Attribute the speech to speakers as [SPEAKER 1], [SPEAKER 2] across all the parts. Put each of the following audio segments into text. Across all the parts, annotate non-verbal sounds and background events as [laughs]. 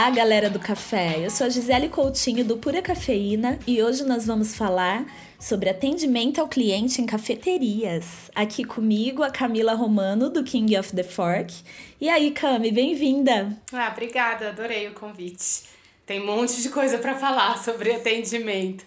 [SPEAKER 1] Olá, galera do café. Eu sou a Gisele Coutinho do Pura Cafeína e hoje nós vamos falar sobre atendimento ao cliente em cafeterias. Aqui comigo a Camila Romano do King of the Fork. E aí, Cami, bem-vinda.
[SPEAKER 2] Ah, obrigada, adorei o convite. Tem um monte de coisa para falar sobre atendimento.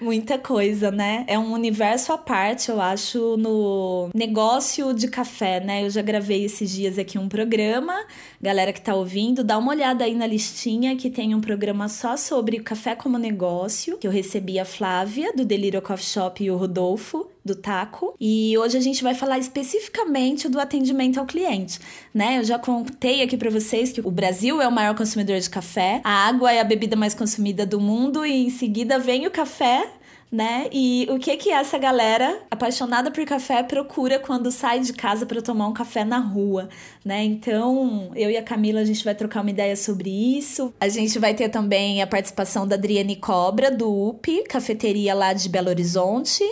[SPEAKER 1] Muita coisa, né? É um universo à parte, eu acho, no negócio de café, né? Eu já gravei esses dias aqui um programa. Galera que tá ouvindo, dá uma olhada aí na listinha que tem um programa só sobre café como negócio, que eu recebi a Flávia do Delírio Coffee Shop e o Rodolfo do taco. E hoje a gente vai falar especificamente do atendimento ao cliente, né? Eu já contei aqui para vocês que o Brasil é o maior consumidor de café, a água é a bebida mais consumida do mundo e em seguida vem o café né? E o que que essa galera apaixonada por café procura quando sai de casa para tomar um café na rua, né? Então, eu e a Camila a gente vai trocar uma ideia sobre isso. A gente vai ter também a participação da Adriane Cobra do UP, cafeteria lá de Belo Horizonte.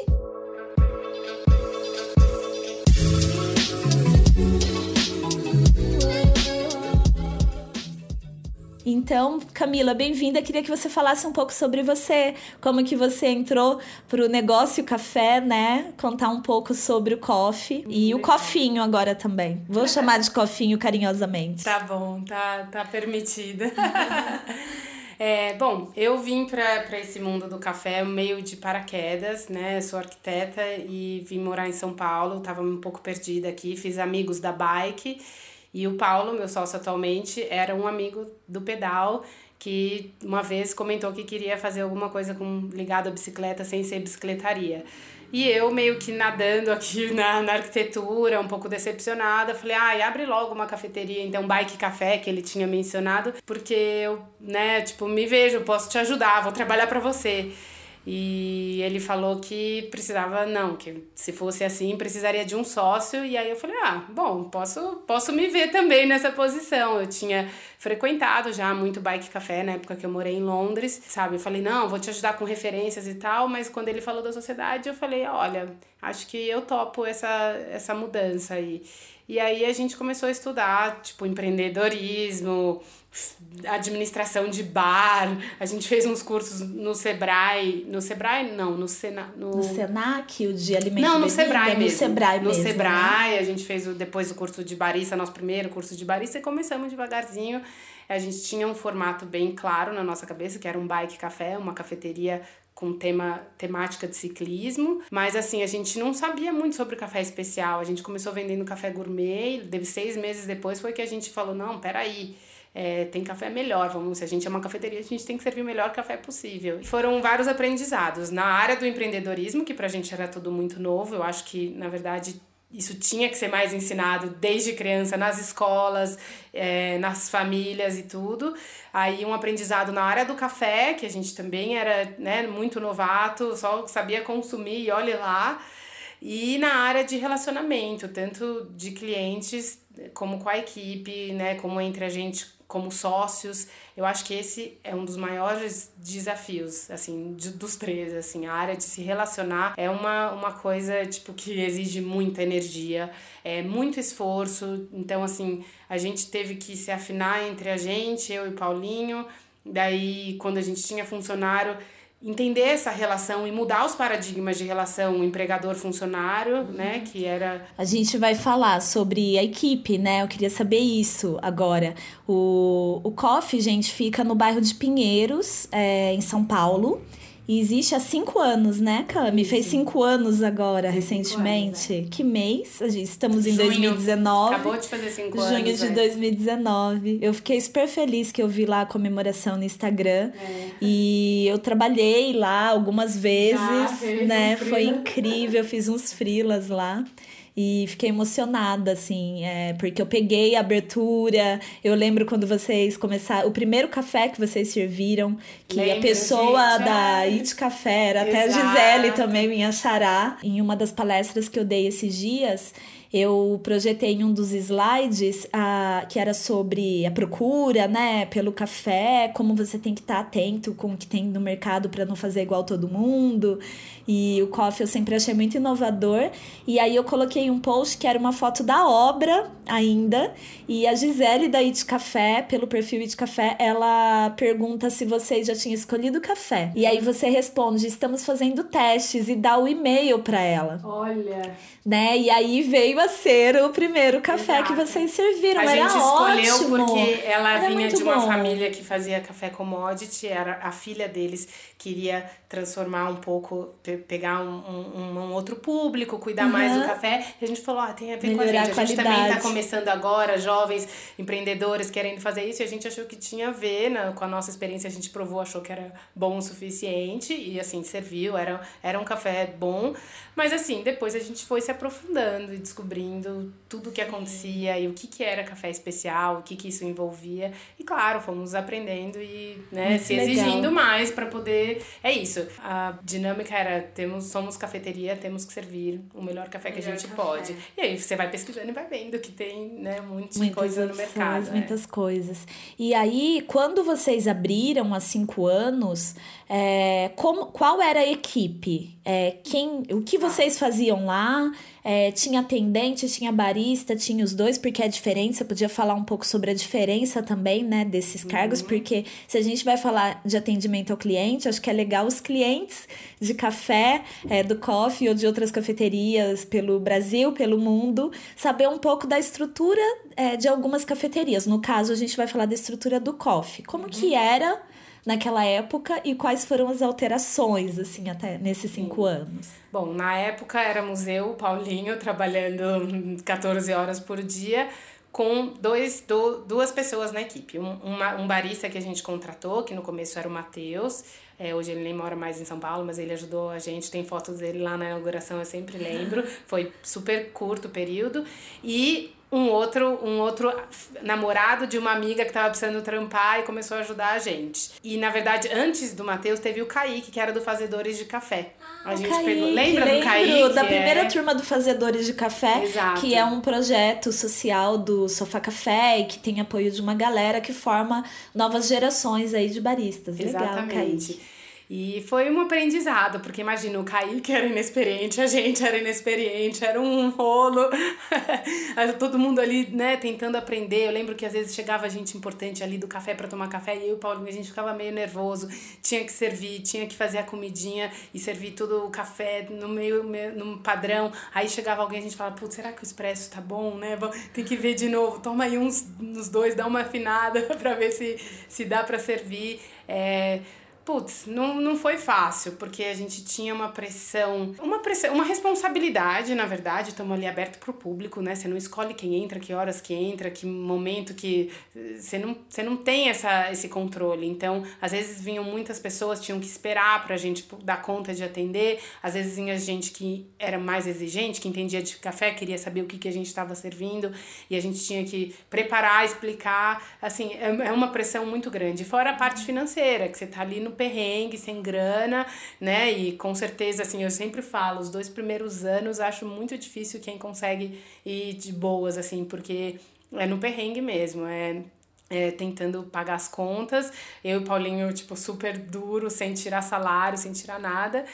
[SPEAKER 1] Então, Camila, bem-vinda. Queria que você falasse um pouco sobre você, como que você entrou para o negócio café, né? Contar um pouco sobre o coffee e o cofinho agora também. Vou chamar de cofinho carinhosamente.
[SPEAKER 2] Tá bom, tá, tá permitida. [laughs] É, bom, eu vim para esse mundo do café meio de paraquedas, né? Sou arquiteta e vim morar em São Paulo, tava um pouco perdida aqui, fiz amigos da bike e o Paulo, meu sócio atualmente, era um amigo do pedal que uma vez comentou que queria fazer alguma coisa com ligado à bicicleta sem ser bicicletaria. E eu meio que nadando aqui [laughs] na, na arquitetura, um pouco decepcionada, falei, ai, ah, abre logo uma cafeteria, então Bike Café, que ele tinha mencionado, porque eu, né, tipo, me vejo, posso te ajudar, vou trabalhar para você. E ele falou que precisava, não, que se fosse assim, precisaria de um sócio. E aí eu falei, ah, bom, posso, posso me ver também nessa posição. Eu tinha frequentado já muito bike café na época que eu morei em Londres, sabe? Eu falei, não, vou te ajudar com referências e tal. Mas quando ele falou da sociedade, eu falei, olha, acho que eu topo essa, essa mudança aí. E aí a gente começou a estudar, tipo, empreendedorismo, administração de bar. A gente fez uns cursos no Sebrae. No Sebrae, não, no, Sena,
[SPEAKER 1] no... no Senac, o de alimento
[SPEAKER 2] Não, no Sebrae
[SPEAKER 1] no
[SPEAKER 2] mesmo.
[SPEAKER 1] Sebrae
[SPEAKER 2] no
[SPEAKER 1] mesmo.
[SPEAKER 2] No Sebrae, né? a gente fez o, depois o curso de barista, nosso primeiro curso de barista, e começamos devagarzinho. A gente tinha um formato bem claro na nossa cabeça, que era um bike café, uma cafeteria com tema temática de ciclismo, mas assim, a gente não sabia muito sobre café especial. A gente começou vendendo café gourmet, e seis meses depois foi que a gente falou: não, peraí. É, tem café melhor, vamos, se a gente é uma cafeteria, a gente tem que servir o melhor café possível. Foram vários aprendizados. Na área do empreendedorismo, que pra gente era tudo muito novo, eu acho que, na verdade, isso tinha que ser mais ensinado desde criança nas escolas, é, nas famílias e tudo. Aí um aprendizado na área do café, que a gente também era né, muito novato, só sabia consumir e olhe lá. E na área de relacionamento, tanto de clientes como com a equipe, né, como entre a gente como sócios. Eu acho que esse é um dos maiores desafios, assim, de, dos três, assim, a área de se relacionar é uma, uma coisa, tipo, que exige muita energia, é muito esforço, então, assim, a gente teve que se afinar entre a gente, eu e Paulinho, daí, quando a gente tinha funcionário, entender essa relação e mudar os paradigmas de relação empregador-funcionário, né, que era...
[SPEAKER 1] A gente vai falar sobre a equipe, né, eu queria saber isso agora. O, o Coffee, gente, fica no bairro de Pinheiros, é, em São Paulo, e existe há cinco anos, né, Cami? Fez cinco anos agora, recentemente. Anos, é. Que mês? Estamos em
[SPEAKER 2] Junho.
[SPEAKER 1] 2019.
[SPEAKER 2] Acabou de fazer cinco
[SPEAKER 1] Junho
[SPEAKER 2] anos.
[SPEAKER 1] Junho de 2019. Eu fiquei super feliz que eu vi lá a comemoração no Instagram. É. E eu trabalhei lá algumas vezes, ah, né? Foi incrível, fiz uns frilas lá e fiquei emocionada, assim, é, porque eu peguei a abertura. Eu lembro quando vocês começaram. O primeiro café que vocês serviram, que Lembra, a pessoa gente, da é. It Café era Exato. até a Gisele também, minha xará, em uma das palestras que eu dei esses dias eu projetei em um dos slides a, que era sobre a procura, né, pelo café, como você tem que estar atento com o que tem no mercado para não fazer igual todo mundo. E o coffee eu sempre achei muito inovador. E aí eu coloquei um post que era uma foto da obra ainda. E a Gisele da It Café, pelo perfil It Café, ela pergunta se vocês já tinham escolhido o café. E aí você responde: estamos fazendo testes e dá o e-mail para ela.
[SPEAKER 2] Olha.
[SPEAKER 1] Né? E aí veio a ser o primeiro café Exato. que vocês serviram. A
[SPEAKER 2] era
[SPEAKER 1] gente
[SPEAKER 2] escolheu
[SPEAKER 1] ótimo.
[SPEAKER 2] porque ela era vinha de uma bom. família que fazia café commodity, era a filha deles queria transformar um pouco, pegar um, um, um outro público, cuidar uhum. mais do café. E a gente falou, ah, tem a ver Melhorar com a gente. A, a gente também está começando agora, jovens empreendedores querendo fazer isso, e a gente achou que tinha a ver né, com a nossa experiência, a gente provou, achou que era bom o suficiente, e assim, serviu, era, era um café bom. Mas assim, depois a gente foi se aprofundando e descobrindo tudo o que acontecia e o que, que era café especial, o que, que isso envolvia. E claro, fomos aprendendo e né, se exigindo mais para poder. É isso. A dinâmica era: temos, somos cafeteria, temos que servir o melhor café que a gente café. pode. E aí você vai pesquisando e vai vendo que tem né, muita muitas coisa no mercado.
[SPEAKER 1] Muitas né? coisas. E aí, quando vocês abriram há cinco anos, é, como, qual era a equipe? É, quem, o que vocês faziam lá? É, tinha atendente, tinha barista, tinha os dois, porque é diferente. Você podia falar um pouco sobre a diferença também, né, desses cargos, uhum. porque se a gente vai falar de atendimento ao cliente, acho que é legal os clientes de café, é, do coffee ou de outras cafeterias pelo Brasil, pelo mundo, saber um pouco da estrutura é, de algumas cafeterias. No caso, a gente vai falar da estrutura do coffee. Como uhum. que era naquela época e quais foram as alterações, assim, até nesses cinco Sim. anos?
[SPEAKER 2] Bom, na época era museu Paulinho trabalhando [laughs] 14 horas por dia com dois, do, duas pessoas na equipe. Um, uma, um barista que a gente contratou, que no começo era o Matheus, é, hoje ele nem mora mais em São Paulo, mas ele ajudou a gente, tem fotos dele lá na inauguração, eu sempre lembro. [laughs] Foi super curto o período. E um outro, um outro namorado de uma amiga que estava precisando trampar e começou a ajudar a gente. E na verdade, antes do Matheus, teve o Kaique, que era do Fazedores de Café.
[SPEAKER 1] Ah, a gente Kaique, pegou. Lembra do Kaique? Da primeira é... turma do Fazedores de Café, Exato. que é um projeto social do Sofá Café e que tem apoio de uma galera que forma novas gerações aí de baristas. Legal, Exatamente. Kaique.
[SPEAKER 2] E foi um aprendizado, porque imagina, o Kaique era inexperiente, a gente era inexperiente, era um rolo. [laughs] Todo mundo ali, né, tentando aprender. Eu lembro que às vezes chegava gente importante ali do café para tomar café e eu e o Paulinho, a gente ficava meio nervoso. Tinha que servir, tinha que fazer a comidinha e servir todo o café no meio, no padrão. Aí chegava alguém a gente falava, putz, será que o expresso tá bom, né? Tem que ver de novo. Toma aí uns nos dois, dá uma afinada [laughs] para ver se, se dá para servir. É, Putz, não, não foi fácil, porque a gente tinha uma pressão, uma pressão, uma responsabilidade, na verdade, estamos ali aberto para o público, né? Você não escolhe quem entra, que horas que entra, que momento que. Você não, você não tem essa, esse controle. Então, às vezes vinham muitas pessoas, tinham que esperar para a gente dar conta de atender, às vezes vinha gente que era mais exigente, que entendia de café, queria saber o que, que a gente estava servindo, e a gente tinha que preparar, explicar. Assim, é, é uma pressão muito grande. Fora a parte financeira, que você está ali no perrengue, sem grana, né? E com certeza, assim, eu sempre falo, os dois primeiros anos acho muito difícil quem consegue ir de boas, assim, porque é no perrengue mesmo, é é, tentando pagar as contas. Eu e Paulinho, tipo, super duro, sem tirar salário, sem tirar nada.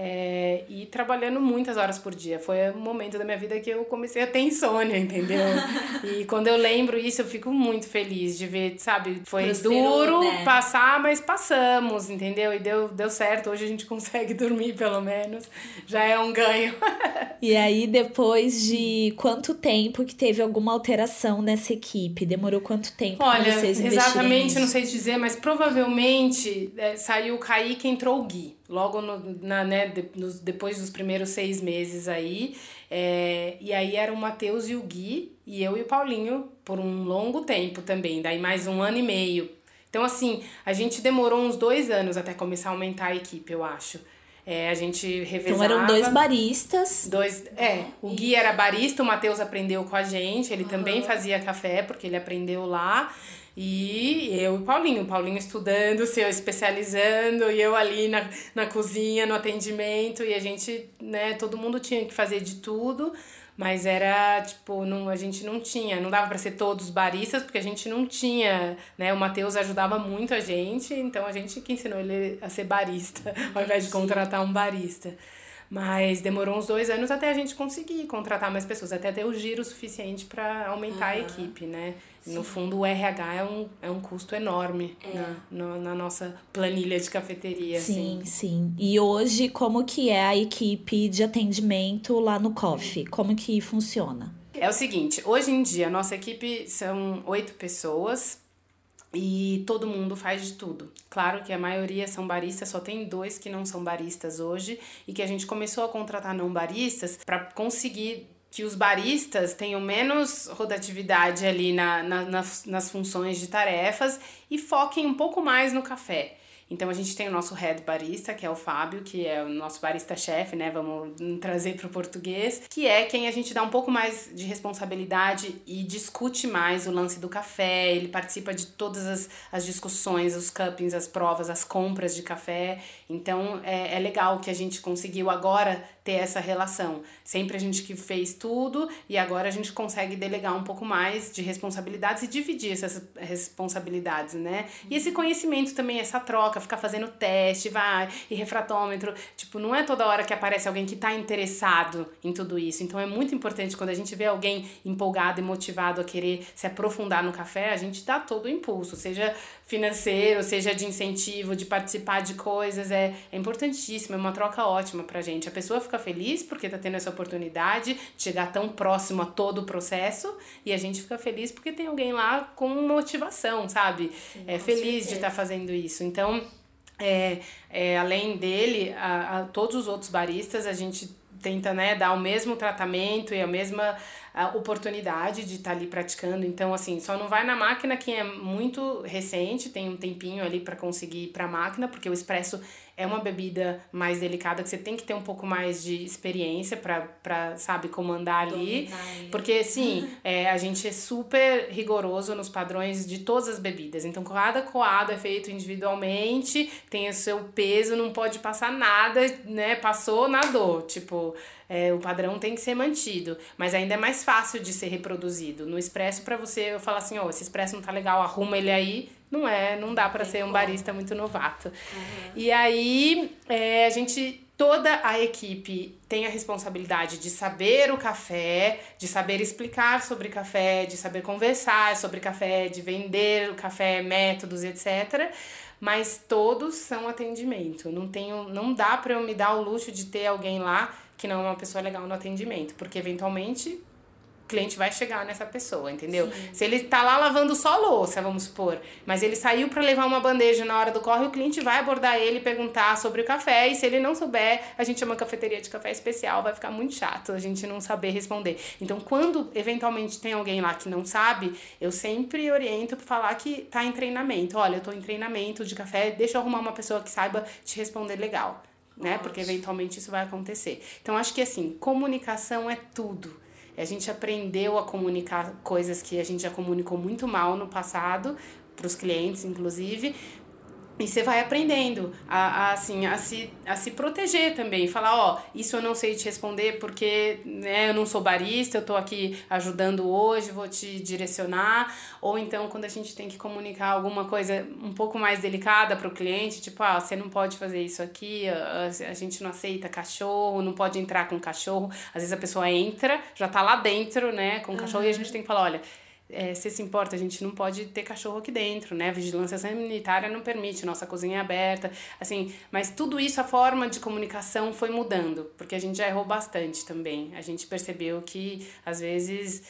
[SPEAKER 2] É, e trabalhando muitas horas por dia. Foi um momento da minha vida que eu comecei a ter insônia, [laughs] entendeu? e quando eu lembro isso, eu fico muito feliz de ver, sabe? Foi Prosperou, duro né? passar, mas passamos, entendeu? E deu, deu certo. Hoje a gente [laughs] consegue dormir, pelo menos. Já é um ganho. [laughs]
[SPEAKER 1] e aí, depois de quanto tempo que teve alguma alteração nessa equipe? Demorou quanto tempo
[SPEAKER 2] Olha, vocês exatamente, não sei dizer, mas provavelmente é, saiu o Kaique, entrou o Gui logo no, na, né, de, nos, depois dos primeiros seis meses aí. É, e aí era o Matheus e o Gui, e eu e o Paulinho por um longo tempo também, daí mais um ano e meio. Então, assim, a gente demorou uns dois anos até começar a aumentar a equipe, eu acho. É, a gente revezava.
[SPEAKER 1] Então eram dois baristas.
[SPEAKER 2] Dois, é, o Gui era barista, o Matheus aprendeu com a gente, ele uhum. também fazia café, porque ele aprendeu lá. E eu e Paulinho, Paulinho estudando, se eu especializando, e eu ali na, na cozinha, no atendimento, e a gente, né, todo mundo tinha que fazer de tudo, mas era tipo, não, a gente não tinha, não dava para ser todos baristas, porque a gente não tinha, né? O Matheus ajudava muito a gente, então a gente que ensinou ele a ser barista, [laughs] ao invés de contratar um barista. Mas demorou uns dois anos até a gente conseguir contratar mais pessoas, até ter o giro suficiente para aumentar a equipe, né? Sim. No fundo, o RH é um, é um custo enorme é. na, na, na, nossa planilha de cafeteria.
[SPEAKER 1] Sim, assim. sim. E hoje, como que é a equipe de atendimento lá no Coffee? Como que funciona?
[SPEAKER 2] É o seguinte, hoje em dia, nossa equipe são oito pessoas, e todo mundo faz de tudo. Claro que a maioria são baristas, só tem dois que não são baristas hoje e que a gente começou a contratar não baristas para conseguir que os baristas tenham menos rotatividade ali na, na, nas, nas funções de tarefas e foquem um pouco mais no café. Então a gente tem o nosso head barista, que é o Fábio, que é o nosso barista-chefe, né? Vamos trazer para o português, que é quem a gente dá um pouco mais de responsabilidade e discute mais o lance do café. Ele participa de todas as, as discussões, os cuppings, as provas, as compras de café. Então é, é legal que a gente conseguiu agora ter essa relação. Sempre a gente que fez tudo e agora a gente consegue delegar um pouco mais de responsabilidades e dividir essas responsabilidades, né? E esse conhecimento também, essa troca, ficar fazendo teste, vai, e refratômetro, tipo, não é toda hora que aparece alguém que está interessado em tudo isso. Então é muito importante quando a gente vê alguém empolgado e motivado a querer se aprofundar no café, a gente dá todo o impulso, seja financeiro, seja de incentivo, de participar de coisas, é, é importantíssimo, é uma troca ótima pra gente. A pessoa fica feliz porque tá tendo essa oportunidade de chegar tão próximo a todo o processo e a gente fica feliz porque tem alguém lá com motivação, sabe? Sim, é feliz certeza. de estar tá fazendo isso. Então, é, é, além dele, a, a todos os outros baristas, a gente tenta né, dar o mesmo tratamento e a mesma a oportunidade de estar tá ali praticando. Então, assim, só não vai na máquina quem é muito recente, tem um tempinho ali para conseguir ir para a máquina, porque o expresso é uma bebida mais delicada que você tem que ter um pouco mais de experiência para sabe, comandar ali. Porque, sim, [laughs] é, a gente é super rigoroso nos padrões de todas as bebidas. Então, cada coado é feito individualmente, tem o seu peso, não pode passar nada, né? Passou, nadou. Tipo, é, o padrão tem que ser mantido. Mas ainda é mais fácil de ser reproduzido. No expresso, para você eu falar assim, ó, oh, esse expresso não tá legal, arruma ele aí não é, não dá para ser um barista muito novato. Uhum. E aí é, a gente toda a equipe tem a responsabilidade de saber o café, de saber explicar sobre café, de saber conversar sobre café, de vender o café, métodos, etc. Mas todos são atendimento. Não tenho, não dá para eu me dar o luxo de ter alguém lá que não é uma pessoa legal no atendimento, porque eventualmente cliente vai chegar nessa pessoa, entendeu? Sim. Se ele tá lá lavando só louça, vamos supor, mas ele saiu para levar uma bandeja na hora do corre, o cliente vai abordar ele e perguntar sobre o café, e se ele não souber, a gente chama cafeteria de café especial, vai ficar muito chato a gente não saber responder. Então, quando eventualmente tem alguém lá que não sabe, eu sempre oriento para falar que tá em treinamento. Olha, eu tô em treinamento de café, deixa eu arrumar uma pessoa que saiba te responder legal. Né? Porque eventualmente isso vai acontecer. Então, acho que assim, comunicação é tudo a gente aprendeu a comunicar coisas que a gente já comunicou muito mal no passado, para os clientes, inclusive, e você vai aprendendo a, a, assim, a, se, a se proteger também. Falar, ó, isso eu não sei te responder porque né, eu não sou barista, eu tô aqui ajudando hoje, vou te direcionar. Ou então, quando a gente tem que comunicar alguma coisa um pouco mais delicada para o cliente, tipo, ah, você não pode fazer isso aqui, a, a gente não aceita cachorro, não pode entrar com cachorro. Às vezes a pessoa entra, já tá lá dentro, né, com cachorro, uhum. e a gente tem que falar, olha é, se se importa, a gente não pode ter cachorro aqui dentro, né? A vigilância sanitária não permite, nossa cozinha é aberta, assim, mas tudo isso, a forma de comunicação foi mudando, porque a gente já errou bastante também. A gente percebeu que, às vezes,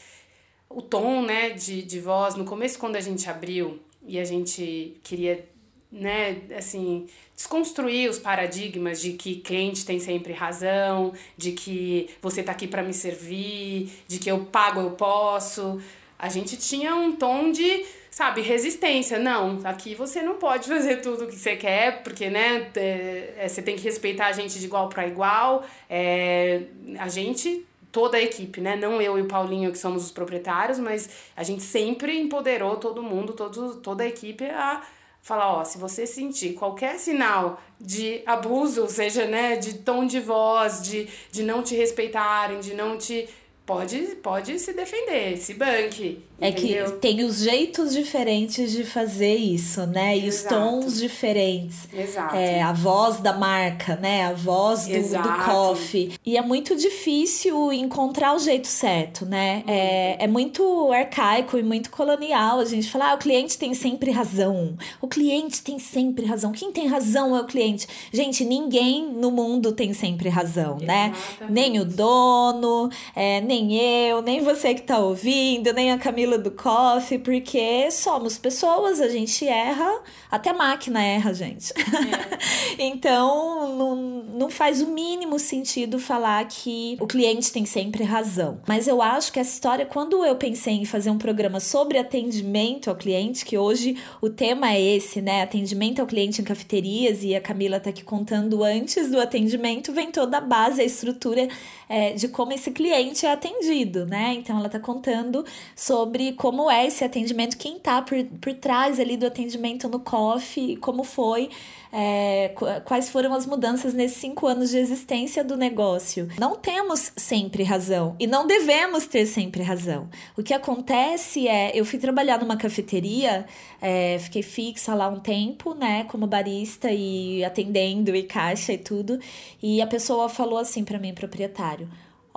[SPEAKER 2] o tom, né, de, de voz, no começo, quando a gente abriu e a gente queria, né, assim, desconstruir os paradigmas de que cliente tem sempre razão, de que você tá aqui para me servir, de que eu pago, eu posso a gente tinha um tom de, sabe, resistência. Não, aqui você não pode [laughs] fazer tudo o que você quer, porque, né, é, você tem que respeitar a gente de igual para igual. É, a gente toda a equipe, né? Não eu e o Paulinho que somos os proprietários, mas a gente sempre empoderou todo mundo, todo, toda a equipe a falar, ó, se você sentir qualquer sinal de abuso, seja, né, de tom de voz, de, de não te respeitarem, de não te pode, pode se defender, se banque.
[SPEAKER 1] É que tem os jeitos diferentes de fazer isso, né? E Exato. os tons diferentes.
[SPEAKER 2] Exato.
[SPEAKER 1] É, a voz da marca, né? A voz do, do coffee. E é muito difícil encontrar o jeito certo, né? É, é muito arcaico e muito colonial. A gente fala, ah, o cliente tem sempre razão. O cliente tem sempre razão. Quem tem razão é o cliente. Gente, ninguém no mundo tem sempre razão, né? Exatamente. Nem o dono, é, nem eu, nem você que tá ouvindo, nem a Camila do coffee, porque somos pessoas, a gente erra, até a máquina erra, gente. É. [laughs] então, não, não faz o mínimo sentido falar que o cliente tem sempre razão. Mas eu acho que essa história, quando eu pensei em fazer um programa sobre atendimento ao cliente, que hoje o tema é esse, né? Atendimento ao cliente em cafeterias, e a Camila tá aqui contando antes do atendimento, vem toda a base, a estrutura é, de como esse cliente é atendido, né? Então ela tá contando sobre como é esse atendimento, quem tá por, por trás ali do atendimento no coffee, como foi é, quais foram as mudanças nesses cinco anos de existência do negócio. Não temos sempre razão e não devemos ter sempre razão. O que acontece é, eu fui trabalhar numa cafeteria, é, fiquei fixa lá um tempo, né, como barista e atendendo e caixa e tudo, e a pessoa falou assim para mim, proprietário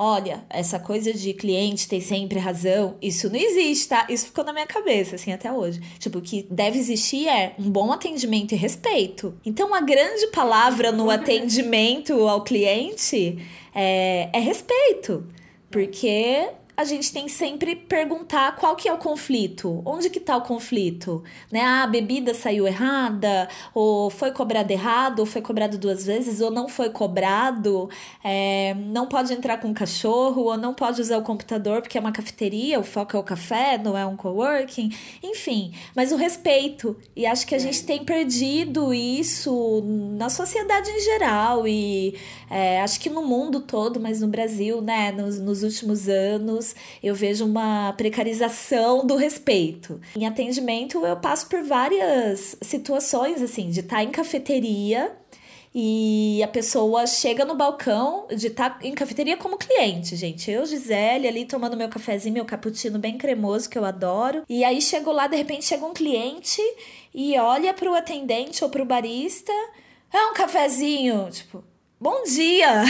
[SPEAKER 1] olha, essa coisa de cliente tem sempre razão, isso não existe, tá? Isso ficou na minha cabeça, assim, até hoje. Tipo, o que deve existir é um bom atendimento e respeito. Então, a grande palavra no atendimento ao cliente é, é respeito. Porque a gente tem sempre perguntar qual que é o conflito, onde que tá o conflito, né? Ah, a bebida saiu errada, ou foi cobrado errado, ou foi cobrado duas vezes, ou não foi cobrado, é, não pode entrar com o cachorro, ou não pode usar o computador porque é uma cafeteria, o foco é o café, não é um coworking, enfim, mas o respeito, e acho que a gente tem perdido isso na sociedade em geral, e é, acho que no mundo todo, mas no Brasil, né, nos, nos últimos anos, eu vejo uma precarização do respeito. Em atendimento, eu passo por várias situações, assim, de estar tá em cafeteria e a pessoa chega no balcão de estar tá em cafeteria como cliente, gente. Eu, Gisele, ali tomando meu cafezinho, meu cappuccino bem cremoso, que eu adoro. E aí chego lá, de repente chega um cliente e olha pro atendente ou pro barista. É um cafezinho, tipo, bom dia!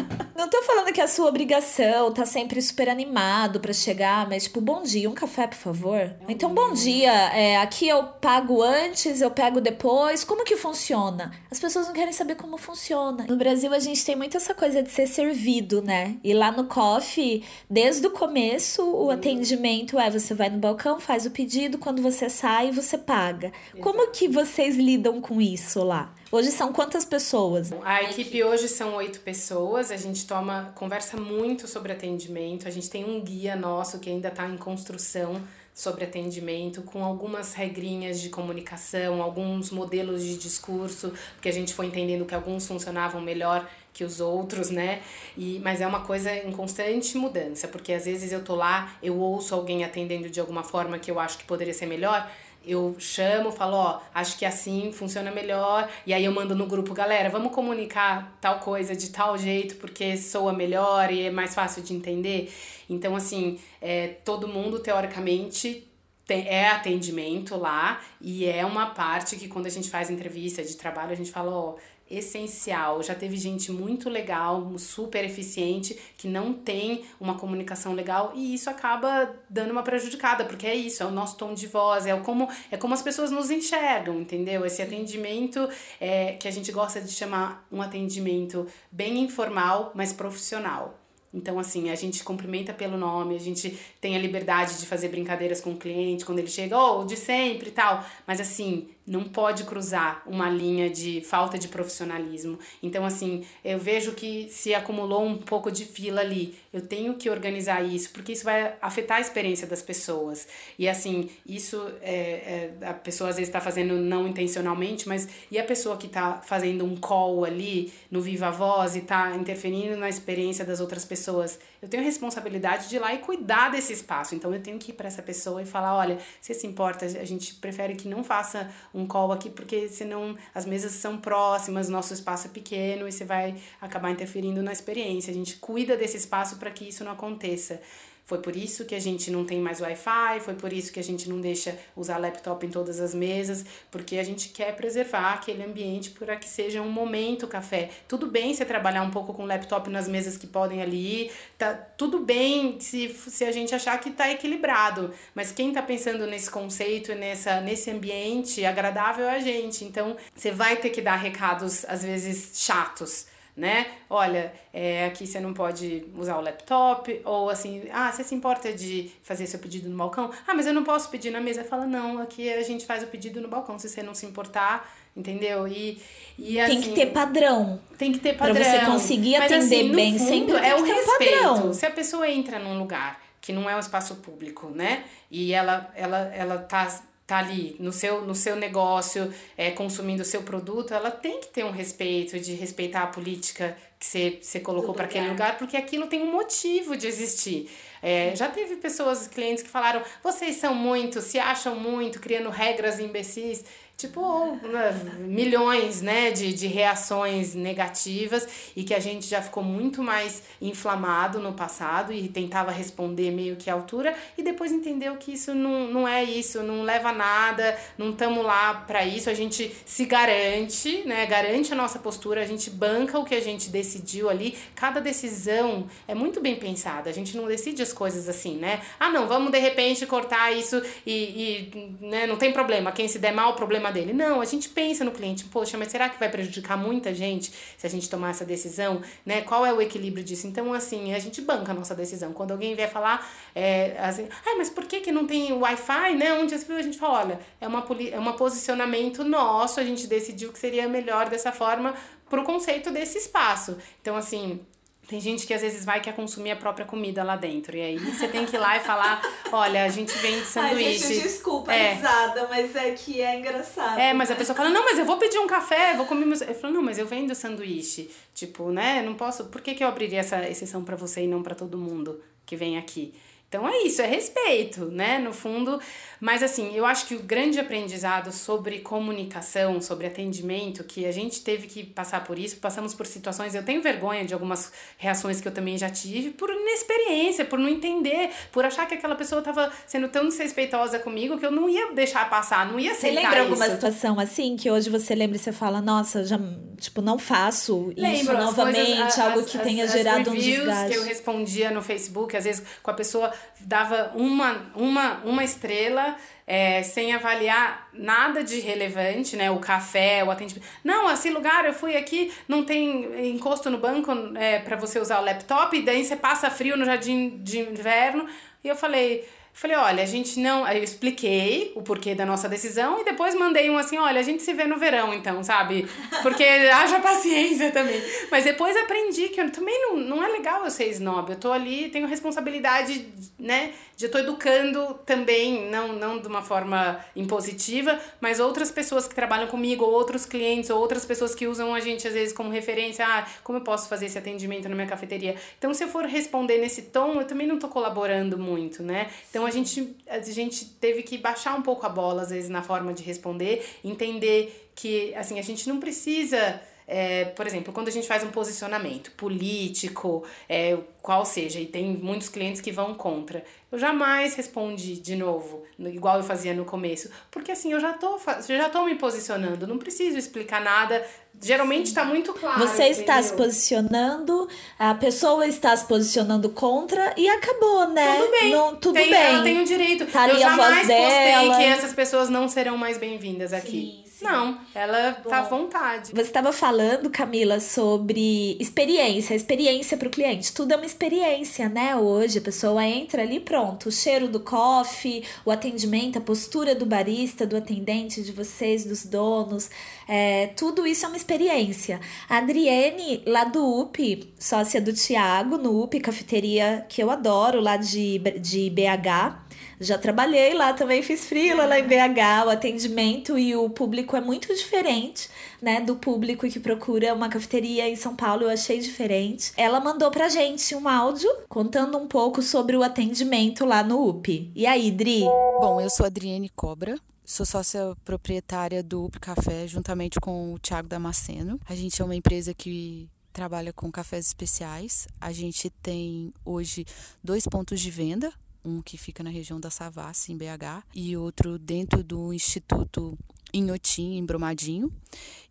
[SPEAKER 1] É. Não tô falando que é a sua obrigação tá sempre super animado para chegar, mas tipo, bom dia, um café, por favor. Então, bom dia, é, aqui eu pago antes, eu pego depois. Como que funciona? As pessoas não querem saber como funciona. No Brasil, a gente tem muito essa coisa de ser servido, né? E lá no coffee, desde o começo, o atendimento é você vai no balcão, faz o pedido, quando você sai, você paga. Como que vocês lidam com isso lá? Hoje são quantas pessoas?
[SPEAKER 2] A equipe hoje são oito pessoas. A gente toma, conversa muito sobre atendimento. A gente tem um guia nosso que ainda está em construção sobre atendimento, com algumas regrinhas de comunicação, alguns modelos de discurso, porque a gente foi entendendo que alguns funcionavam melhor que os outros, né? E, mas é uma coisa em constante mudança, porque às vezes eu tô lá, eu ouço alguém atendendo de alguma forma que eu acho que poderia ser melhor, eu chamo, falo, ó, acho que assim funciona melhor, e aí eu mando no grupo, galera, vamos comunicar tal coisa de tal jeito, porque soa melhor e é mais fácil de entender. Então, assim, é, todo mundo, teoricamente, tem, é atendimento lá, e é uma parte que quando a gente faz entrevista de trabalho, a gente fala, ó, essencial. Já teve gente muito legal, super eficiente, que não tem uma comunicação legal e isso acaba dando uma prejudicada, porque é isso, é o nosso tom de voz, é como, é como as pessoas nos enxergam, entendeu? Esse atendimento é, que a gente gosta de chamar um atendimento bem informal, mas profissional. Então, assim, a gente cumprimenta pelo nome, a gente tem a liberdade de fazer brincadeiras com o cliente quando ele chega, ou oh, de sempre e tal. Mas, assim, não pode cruzar uma linha de falta de profissionalismo. Então, assim, eu vejo que se acumulou um pouco de fila ali, eu tenho que organizar isso, porque isso vai afetar a experiência das pessoas. E, assim, isso é, é a pessoa às vezes está fazendo não intencionalmente, mas e a pessoa que está fazendo um call ali no Viva Voz e está interferindo na experiência das outras pessoas? Eu tenho a responsabilidade de ir lá e cuidar desse espaço. Então eu tenho que ir para essa pessoa e falar, olha, se se importa, a gente prefere que não faça um call aqui porque senão as mesas são próximas, nosso espaço é pequeno e você vai acabar interferindo na experiência. A gente cuida desse espaço para que isso não aconteça. Foi por isso que a gente não tem mais Wi-Fi, foi por isso que a gente não deixa usar laptop em todas as mesas, porque a gente quer preservar aquele ambiente para que seja um momento café. Tudo bem você trabalhar um pouco com laptop nas mesas que podem ali, tá tudo bem se, se a gente achar que está equilibrado, mas quem está pensando nesse conceito nessa, nesse ambiente agradável é a gente. Então, você vai ter que dar recados às vezes chatos né? Olha, é, aqui você não pode usar o laptop, ou assim, ah, você se importa de fazer seu pedido no balcão? Ah, mas eu não posso pedir na mesa. Fala, não, aqui a gente faz o pedido no balcão, se você não se importar, entendeu? E, e
[SPEAKER 1] assim, Tem que ter padrão.
[SPEAKER 2] Tem que ter padrão.
[SPEAKER 1] Pra você conseguir atender mas, assim, bem fundo, sempre. É o respeito. Padrão.
[SPEAKER 2] Se a pessoa entra num lugar que não é um espaço público, né? E ela, ela, ela tá tá ali no seu, no seu negócio, é, consumindo o seu produto, ela tem que ter um respeito, de respeitar a política que você, você colocou para aquele lugar, porque aquilo tem um motivo de existir. É, já teve pessoas, clientes que falaram, vocês são muito, se acham muito, criando regras imbecis tipo né, milhões né, de, de reações negativas e que a gente já ficou muito mais inflamado no passado e tentava responder meio que à altura e depois entendeu que isso não, não é isso, não leva a nada, não estamos lá para isso, a gente se garante, né, garante a nossa postura, a gente banca o que a gente decidiu ali, cada decisão é muito bem pensada, a gente não decide as coisas assim, né, ah não, vamos de repente cortar isso e, e né, não tem problema, quem se der mal, o problema problema dele. Não, a gente pensa no cliente, poxa, mas será que vai prejudicar muita gente se a gente tomar essa decisão? Né? Qual é o equilíbrio disso? Então, assim, a gente banca a nossa decisão. Quando alguém vier falar, é, assim, ah, mas por que, que não tem Wi-Fi, né? Onde a gente fala, olha, é uma, é um posicionamento nosso, a gente decidiu que seria melhor dessa forma para o conceito desse espaço. Então, assim, tem gente que às vezes vai quer consumir a própria comida lá dentro. E aí você tem que ir lá e falar: olha, a gente vende sanduíche.
[SPEAKER 1] Ai, gente, desculpa, é. risada, mas é que é engraçado.
[SPEAKER 2] É, mas né? a pessoa fala: não, mas eu vou pedir um café, vou comer. Eu falo: não, mas eu vendo sanduíche. Tipo, né? Não posso. Por que, que eu abriria essa exceção para você e não para todo mundo que vem aqui? Então é isso, é respeito, né? No fundo. Mas assim, eu acho que o grande aprendizado sobre comunicação, sobre atendimento, que a gente teve que passar por isso, passamos por situações, eu tenho vergonha de algumas reações que eu também já tive, por inexperiência, por não entender, por achar que aquela pessoa estava sendo tão desrespeitosa comigo que eu não ia deixar passar, não ia aceitar
[SPEAKER 1] Você lembra
[SPEAKER 2] isso.
[SPEAKER 1] alguma situação assim, que hoje você lembra e você fala, nossa, já, tipo, não faço Lembro, isso novamente, coisas, algo as, que tenha as, gerado as um desgaste.
[SPEAKER 2] que eu respondia no Facebook, às vezes com a pessoa dava uma, uma, uma estrela é, sem avaliar nada de relevante, né? O café, o atendimento. Não, esse lugar eu fui aqui, não tem encosto no banco é, para você usar o laptop, e daí você passa frio no jardim de inverno. E eu falei, Falei, olha, a gente não. Aí eu expliquei o porquê da nossa decisão e depois mandei um assim: olha, a gente se vê no verão, então, sabe? Porque [laughs] haja paciência também. Mas depois aprendi que eu, também não, não é legal eu ser snob. Eu tô ali, tenho responsabilidade, né? De eu tô educando também, não, não de uma forma impositiva, mas outras pessoas que trabalham comigo, ou outros clientes, ou outras pessoas que usam a gente às vezes como referência. Ah, como eu posso fazer esse atendimento na minha cafeteria? Então, se eu for responder nesse tom, eu também não tô colaborando muito, né? Então, então a gente, a gente teve que baixar um pouco a bola, às vezes, na forma de responder, entender que assim, a gente não precisa. É, por exemplo, quando a gente faz um posicionamento político, é, qual seja, e tem muitos clientes que vão contra, eu jamais respondi de novo, igual eu fazia no começo, porque assim, eu já tô, eu já tô me posicionando, não preciso explicar nada, Geralmente está muito claro.
[SPEAKER 1] Você está se posicionando, a pessoa está se posicionando contra e acabou, né?
[SPEAKER 2] Tudo bem.
[SPEAKER 1] Não, tudo
[SPEAKER 2] tem,
[SPEAKER 1] bem.
[SPEAKER 2] Ela tem o direito.
[SPEAKER 1] Tá
[SPEAKER 2] eu jamais postei
[SPEAKER 1] dela.
[SPEAKER 2] que essas pessoas não serão mais bem-vindas aqui. Sim. Sim. Não, ela Bom, tá à vontade.
[SPEAKER 1] Você estava falando, Camila, sobre experiência, experiência para o cliente. Tudo é uma experiência, né? Hoje a pessoa entra ali, pronto, o cheiro do coffee, o atendimento, a postura do barista, do atendente, de vocês, dos donos, é, tudo isso é uma experiência. A Adriene, lá do UP, sócia do Tiago, no UP, cafeteria que eu adoro, lá de, de BH Já trabalhei lá também, fiz frila lá em BH, o atendimento e o público é muito diferente, né, do público que procura uma cafeteria em São Paulo, eu achei diferente. Ela mandou pra gente um áudio contando um pouco sobre o atendimento lá no UP. E aí, Dri?
[SPEAKER 3] Bom, eu sou Adriane Cobra, Sou sócia proprietária do UP Café, juntamente com o Thiago Damasceno. A gente é uma empresa que trabalha com cafés especiais. A gente tem hoje dois pontos de venda, um que fica na região da Savassi, em BH, e outro dentro do Instituto Inhotim, em Brumadinho,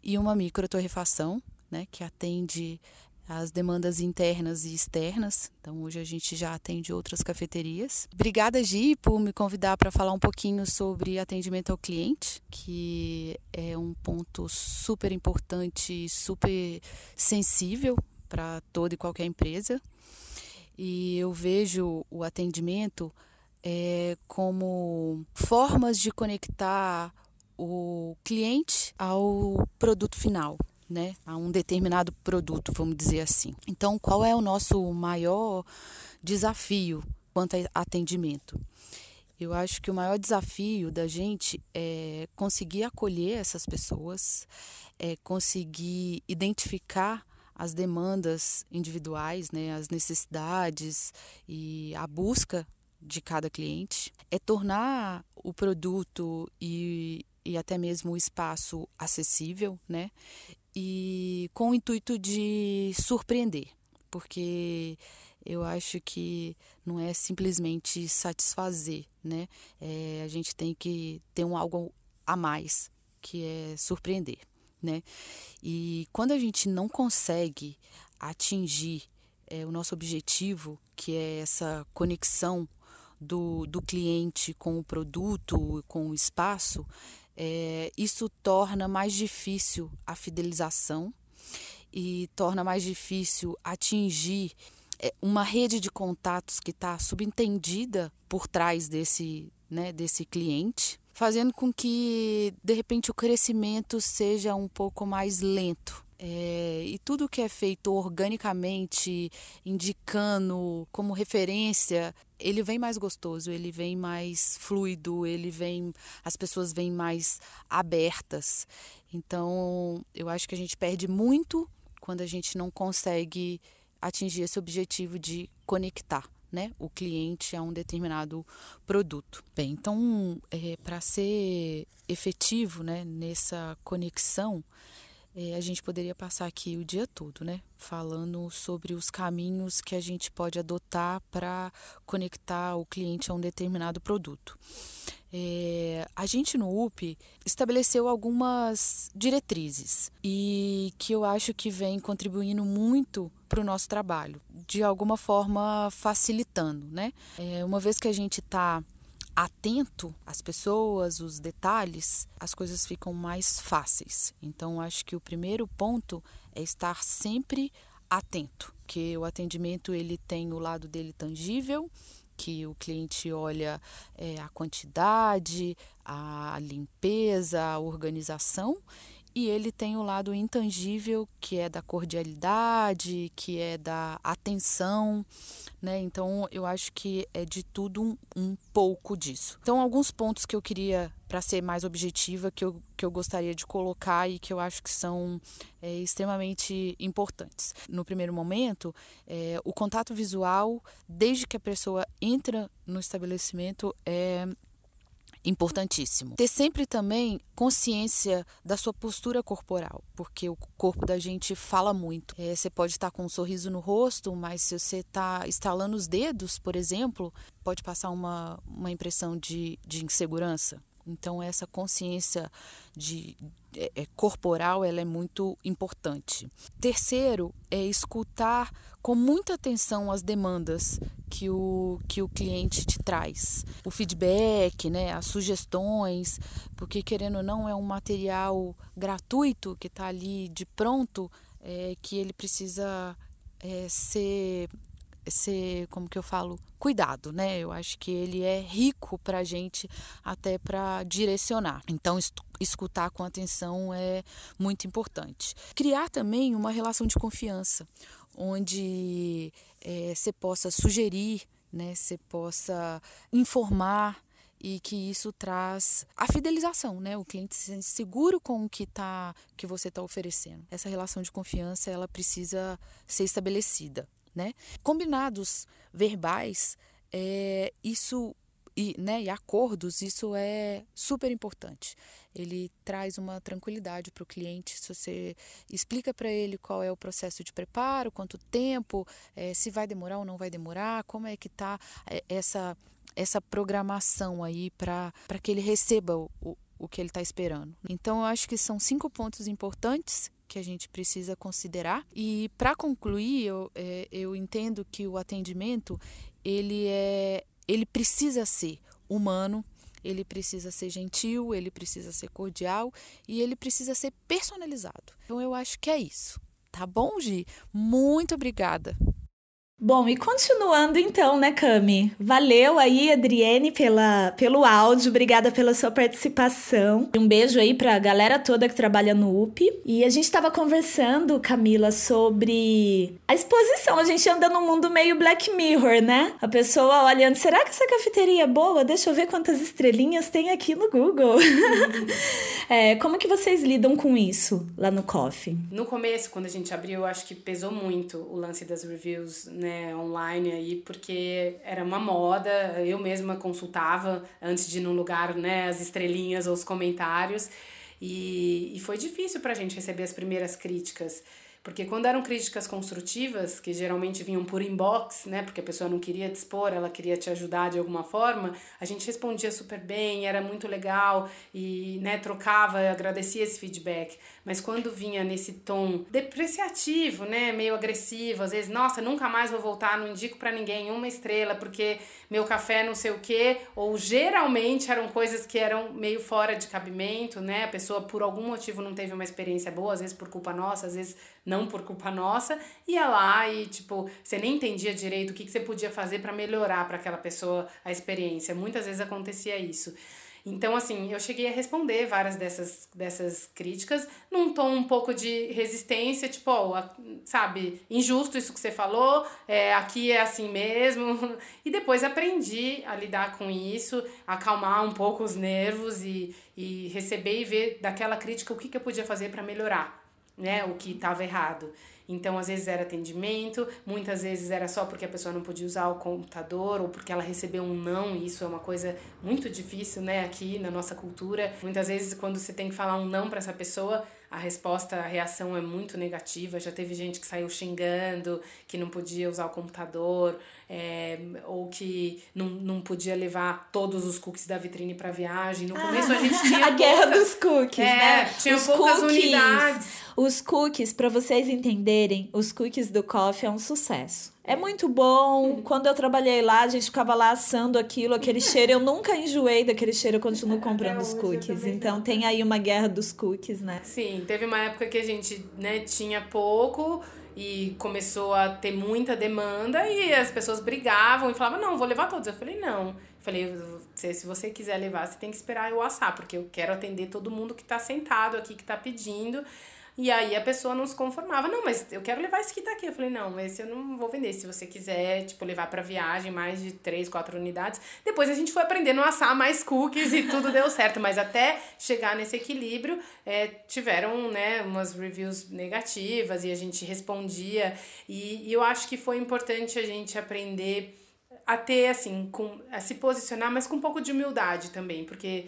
[SPEAKER 3] e uma micro torrefação, né, que atende as demandas internas e externas. Então, hoje a gente já atende outras cafeterias. Obrigada, Gi, por me convidar para falar um pouquinho sobre atendimento ao cliente, que é um ponto super importante super sensível para toda e qualquer empresa. E eu vejo o atendimento é, como formas de conectar o cliente ao produto final né, a um determinado produto, vamos dizer assim. Então, qual é o nosso maior desafio quanto a atendimento? Eu acho que o maior desafio da gente é conseguir acolher essas pessoas, é conseguir identificar as demandas individuais, né, as necessidades e a busca de cada cliente, é tornar o produto e, e até mesmo o espaço acessível, né? e com o intuito de surpreender, porque eu acho que não é simplesmente satisfazer, né? É, a gente tem que ter um algo a mais, que é surpreender, né? E quando a gente não consegue atingir é, o nosso objetivo, que é essa conexão do, do cliente com o produto, com o espaço, é, isso torna mais difícil a fidelização e torna mais difícil atingir é, uma rede de contatos que está subentendida por trás desse, né, desse cliente, fazendo com que de repente o crescimento seja um pouco mais lento. É, e tudo que é feito organicamente, indicando como referência, ele vem mais gostoso, ele vem mais fluido, ele vem, as pessoas vêm mais abertas. Então, eu acho que a gente perde muito quando a gente não consegue atingir esse objetivo de conectar. Né, o cliente a um determinado produto. Bem, então, é, para ser efetivo né, nessa conexão, é, a gente poderia passar aqui o dia todo, né? Falando sobre os caminhos que a gente pode adotar para conectar o cliente a um determinado produto. É, a gente no UP estabeleceu algumas diretrizes e que eu acho que vem contribuindo muito para o nosso trabalho, de alguma forma facilitando, né? É, uma vez que a gente está atento às pessoas, os detalhes, as coisas ficam mais fáceis. Então, acho que o primeiro ponto é estar sempre atento, que o atendimento ele tem o lado dele tangível, que o cliente olha é, a quantidade, a limpeza, a organização e ele tem o lado intangível, que é da cordialidade, que é da atenção, né? Então eu acho que é de tudo um, um pouco disso. Então, alguns pontos que eu queria, para ser mais objetiva, que eu, que eu gostaria de colocar e que eu acho que são é, extremamente importantes. No primeiro momento, é, o contato visual, desde que a pessoa entra no estabelecimento, é importantíssimo. Ter sempre também consciência da sua postura corporal, porque o corpo da gente fala muito. É, você pode estar com um sorriso no rosto, mas se você está estalando os dedos, por exemplo, pode passar uma, uma impressão de, de insegurança. Então essa consciência de, é, é, corporal ela é muito importante. Terceiro é escutar com muita atenção as demandas que o, que o cliente te traz. O feedback, né, as sugestões, porque querendo ou não é um material gratuito que está ali de pronto, é, que ele precisa é, ser ser, como que eu falo, cuidado, né? Eu acho que ele é rico para a gente até para direcionar. Então, escutar com atenção é muito importante. Criar também uma relação de confiança, onde é, você possa sugerir, né? Você possa informar e que isso traz a fidelização, né? O cliente se sente seguro com o que tá que você está oferecendo. Essa relação de confiança ela precisa ser estabelecida, né? Combinados verbais, é, isso e, né, e acordos, isso é super importante. Ele traz uma tranquilidade para o cliente. Se você explica para ele qual é o processo de preparo, quanto tempo, é, se vai demorar ou não vai demorar, como é que está é, essa, essa programação aí para que ele receba o, o, que ele está esperando. Então, eu acho que são cinco pontos importantes que a gente precisa considerar. E para concluir, eu, é, eu entendo que o atendimento ele é ele precisa ser humano, ele precisa ser gentil, ele precisa ser cordial e ele precisa ser personalizado. Então eu acho que é isso. Tá bom, Gi? Muito obrigada.
[SPEAKER 1] Bom, e continuando então, né, Cami? Valeu aí, Adriene, pela, pelo áudio, obrigada pela sua participação. Um beijo aí pra galera toda que trabalha no UP. E a gente tava conversando, Camila, sobre a exposição. A gente anda num mundo meio Black Mirror, né? A pessoa olhando, será que essa cafeteria é boa? Deixa eu ver quantas estrelinhas tem aqui no Google. [laughs] é, como que vocês lidam com isso lá no Coffee?
[SPEAKER 2] No começo, quando a gente abriu, eu acho que pesou muito o lance das reviews, né? Né, online aí, porque era uma moda, eu mesma consultava antes de ir num lugar, né, as estrelinhas ou os comentários, e, e foi difícil pra gente receber as primeiras críticas. Porque quando eram críticas construtivas, que geralmente vinham por inbox, né, porque a pessoa não queria te expor, ela queria te ajudar de alguma forma, a gente respondia super bem, era muito legal e, né, trocava, agradecia esse feedback. Mas quando vinha nesse tom depreciativo, né, meio agressivo, às vezes, nossa, nunca mais vou voltar, não indico para ninguém uma estrela, porque meu café não sei o quê, ou geralmente eram coisas que eram meio fora de cabimento, né? A pessoa por algum motivo não teve uma experiência boa, às vezes por culpa nossa, às vezes não por culpa nossa, ia lá e, tipo, você nem entendia direito o que, que você podia fazer para melhorar para aquela pessoa a experiência. Muitas vezes acontecia isso. Então, assim, eu cheguei a responder várias dessas, dessas críticas num tom um pouco de resistência, tipo, oh, sabe, injusto isso que você falou, é, aqui é assim mesmo. [laughs] E depois aprendi a lidar com isso, acalmar um pouco os nervos e, e receber e ver daquela crítica o que, que eu podia fazer para melhorar, né, o que estava errado. Então, às vezes era atendimento, muitas vezes era só porque a pessoa não podia usar o computador ou porque ela recebeu um não, e isso é uma coisa muito difícil, né, aqui na nossa cultura. Muitas vezes, quando você tem que falar um não para essa pessoa, a resposta, a reação é muito negativa. Já teve gente que saiu xingando, que não podia usar o computador, é, ou que não, não podia levar todos os cookies da vitrine para viagem. No começo a gente tinha. [laughs]
[SPEAKER 1] a guerra dos cookies, é, né?
[SPEAKER 2] Tinha os poucas cookies, unidades.
[SPEAKER 1] Os cookies, para vocês entenderem, os cookies do coffee é um sucesso. É muito bom. Quando eu trabalhei lá, a gente ficava lá assando aquilo, aquele [laughs] cheiro. Eu nunca enjoei daquele cheiro, eu continuo comprando os cookies. Então tem aí uma guerra dos cookies, né?
[SPEAKER 2] Sim, teve uma época que a gente né, tinha pouco e começou a ter muita demanda e as pessoas brigavam e falavam, não, vou levar todos. Eu falei, não. Eu falei, se você quiser levar, você tem que esperar eu assar, porque eu quero atender todo mundo que está sentado aqui, que está pedindo. E aí a pessoa não se conformava. Não, mas eu quero levar esse que tá aqui. Eu falei, não, esse eu não vou vender. Se você quiser, tipo, levar para viagem mais de três, quatro unidades. Depois a gente foi aprendendo a assar mais cookies e tudo deu certo. Mas até chegar nesse equilíbrio, é, tiveram, né, umas reviews negativas e a gente respondia. E, e eu acho que foi importante a gente aprender a ter, assim, com, a se posicionar, mas com um pouco de humildade também, porque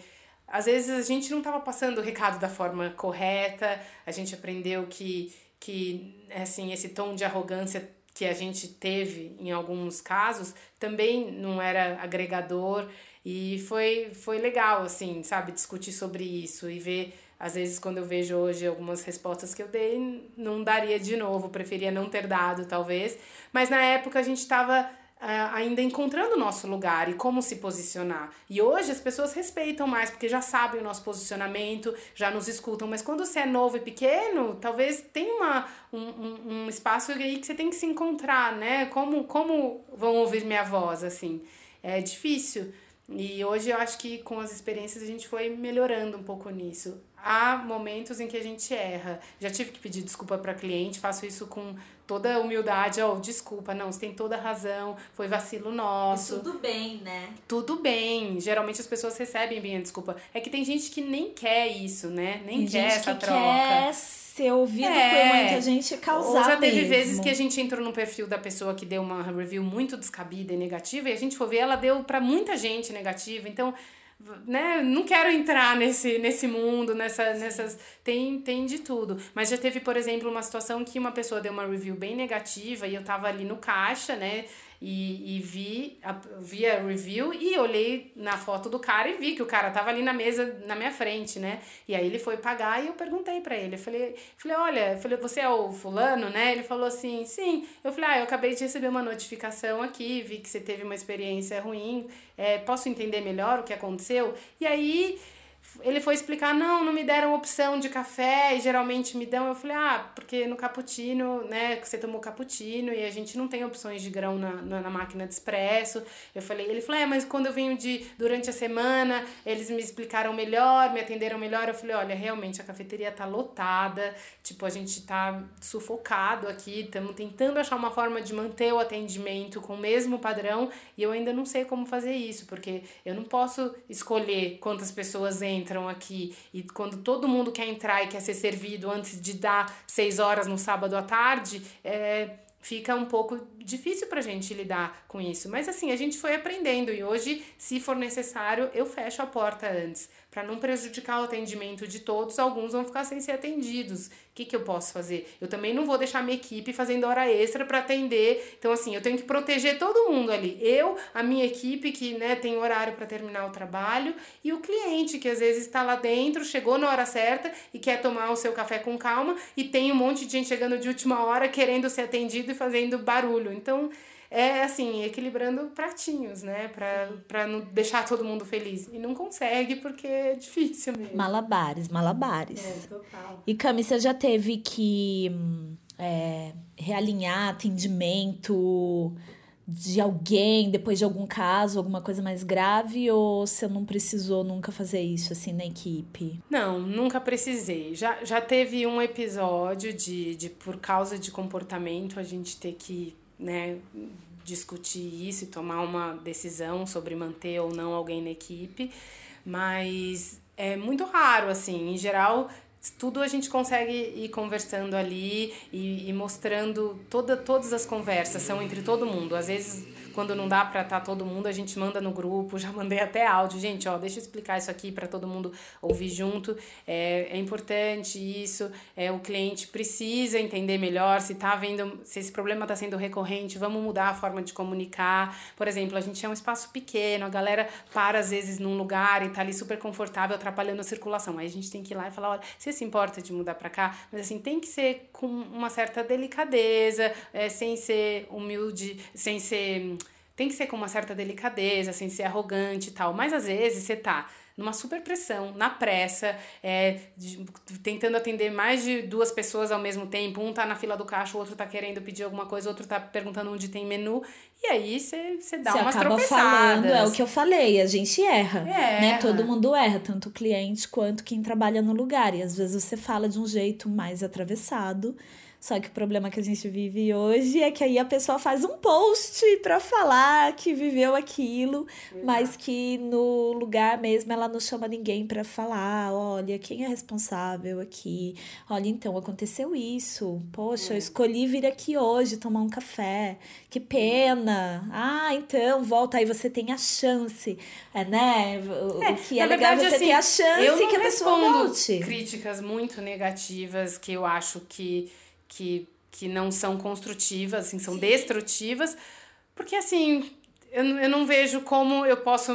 [SPEAKER 2] às vezes a gente não estava passando o recado da forma correta, a gente aprendeu que, que assim, esse tom de arrogância que a gente teve em alguns casos também não era agregador. E foi, foi legal, assim, sabe, discutir sobre isso e ver, às vezes, quando eu vejo hoje algumas respostas que eu dei, não daria de novo, preferia não ter dado, talvez, mas na época a gente estava ainda encontrando o nosso lugar e como se posicionar. E hoje as pessoas respeitam mais, porque já sabem o nosso posicionamento, já nos escutam. Mas quando você é novo e pequeno, talvez tenha uma, um, um espaço aí que você tem que se encontrar, né? Como, como vão ouvir minha voz, assim? É difícil. E hoje eu acho que com as experiências a gente foi melhorando um pouco nisso. Há momentos em que a gente erra. Já tive que pedir desculpa para cliente, faço isso com toda humildade, ó, oh, desculpa, não, você tem toda razão, foi vacilo nosso.
[SPEAKER 1] E tudo bem, né?
[SPEAKER 2] Tudo bem. Geralmente as pessoas recebem bem a desculpa. É que tem gente que nem quer isso, né? Nem
[SPEAKER 1] tem
[SPEAKER 2] quer essa
[SPEAKER 1] que
[SPEAKER 2] troca.
[SPEAKER 1] Quer ser ouvido é. por muita gente causar
[SPEAKER 2] Ou já teve
[SPEAKER 1] mesmo.
[SPEAKER 2] vezes que a gente entrou no perfil da pessoa que deu uma review muito descabida e negativa e a gente for ver, ela deu para muita gente negativa. Então, né, não quero entrar nesse, nesse mundo, nessa, nessas. Tem, tem de tudo. Mas já teve, por exemplo, uma situação que uma pessoa deu uma review bem negativa e eu tava ali no caixa, né? E, e vi, a, vi a review e olhei na foto do cara e vi que o cara tava ali na mesa na minha frente, né? E aí ele foi pagar e eu perguntei para ele. Eu falei, falei, olha, falei, você é o fulano, né? Ele falou assim, sim. Eu falei, ah, eu acabei de receber uma notificação aqui, vi que você teve uma experiência ruim. É, posso entender melhor o que aconteceu? E aí ele foi explicar, não, não me deram opção de café e geralmente me dão. Eu falei, ah, porque no cappuccino, né, você tomou cappuccino e a gente não tem opções de grão na, na, na, máquina de expresso. Eu falei, ele falou, é, mas quando eu venho de durante a semana, eles me explicaram melhor, me atenderam melhor. Eu falei, olha, realmente a cafeteria tá lotada, tipo, a gente tá sufocado aqui, estamos tentando achar uma forma de manter o atendimento com o mesmo padrão e eu ainda não sei como fazer isso, porque eu não posso escolher quantas pessoas entram entram aqui e quando todo mundo quer entrar e quer ser servido antes de dar seis horas no sábado à tarde, é, fica um pouco difícil pra gente lidar com isso. Mas assim, a gente foi aprendendo e hoje, se for necessário, eu fecho a porta antes para não prejudicar o atendimento de todos, alguns vão ficar sem ser atendidos. O que, que eu posso fazer? Eu também não vou deixar minha equipe fazendo hora extra para atender. Então, assim, eu tenho que proteger todo mundo ali. Eu, a minha equipe, que né, tem horário para terminar o trabalho, e o cliente, que às vezes está lá dentro, chegou na hora certa e quer tomar o seu café com calma, e tem um monte de gente chegando de última hora querendo ser atendido e fazendo barulho. Então, é assim, equilibrando pratinhos, né? Pra, pra não deixar todo mundo feliz. E não consegue porque é difícil mesmo.
[SPEAKER 1] Malabares, malabares.
[SPEAKER 2] É, total.
[SPEAKER 1] E Cami, você já teve que é, realinhar atendimento de alguém depois de algum caso, alguma coisa mais grave, ou você não precisou nunca fazer isso assim na equipe?
[SPEAKER 2] Não, nunca precisei. Já, já teve um episódio de, de por causa de comportamento a gente ter que né, discutir isso e tomar uma decisão sobre manter ou não alguém na equipe, mas é muito raro, assim, em geral tudo a gente consegue ir conversando ali e, e mostrando toda, todas as conversas são entre todo mundo. Às vezes quando não dá para estar tá todo mundo, a gente manda no grupo, [laughs] já mandei até áudio. Gente, ó, deixa eu explicar isso aqui para todo mundo ouvir junto. É, é importante isso. É, o cliente precisa entender melhor se tá vendo, se esse problema está sendo recorrente, vamos mudar a forma de comunicar. Por exemplo, a gente é um espaço pequeno, a galera para às vezes num lugar e tá ali super confortável, atrapalhando a circulação. Aí a gente tem que ir lá e falar, olha, você se importa de mudar para cá? Mas assim, tem que ser com uma certa delicadeza, é, sem ser humilde, sem ser tem que ser com uma certa delicadeza, sem ser arrogante e tal. Mas às vezes você tá numa super pressão, na pressa, é, de, tentando atender mais de duas pessoas ao mesmo tempo. Um tá na fila do caixa, o outro tá querendo pedir alguma coisa, o outro tá perguntando onde tem menu. E aí você, dá
[SPEAKER 1] você
[SPEAKER 2] umas
[SPEAKER 1] acaba
[SPEAKER 2] tropeçadas.
[SPEAKER 1] falando, é o que eu falei, a gente erra,
[SPEAKER 2] É,
[SPEAKER 1] né?
[SPEAKER 2] erra.
[SPEAKER 1] Todo mundo erra, tanto o cliente quanto quem trabalha no lugar. E às vezes você fala de um jeito mais atravessado. Só que o problema que a gente vive hoje é que aí a pessoa faz um post para falar que viveu aquilo, mas que no lugar mesmo ela não chama ninguém para falar, olha, quem é responsável aqui? Olha, então aconteceu isso. Poxa, eu escolhi vir aqui hoje tomar um café. Que pena. Ah, então volta aí você tem a chance, é, né? O, o que é legal é
[SPEAKER 2] verdade,
[SPEAKER 1] você
[SPEAKER 2] assim,
[SPEAKER 1] ter a chance
[SPEAKER 2] eu não
[SPEAKER 1] que a pessoa volte.
[SPEAKER 2] críticas muito negativas que eu acho que, que, que não são construtivas, assim, são destrutivas, porque assim. Eu, não- eu não vejo como eu posso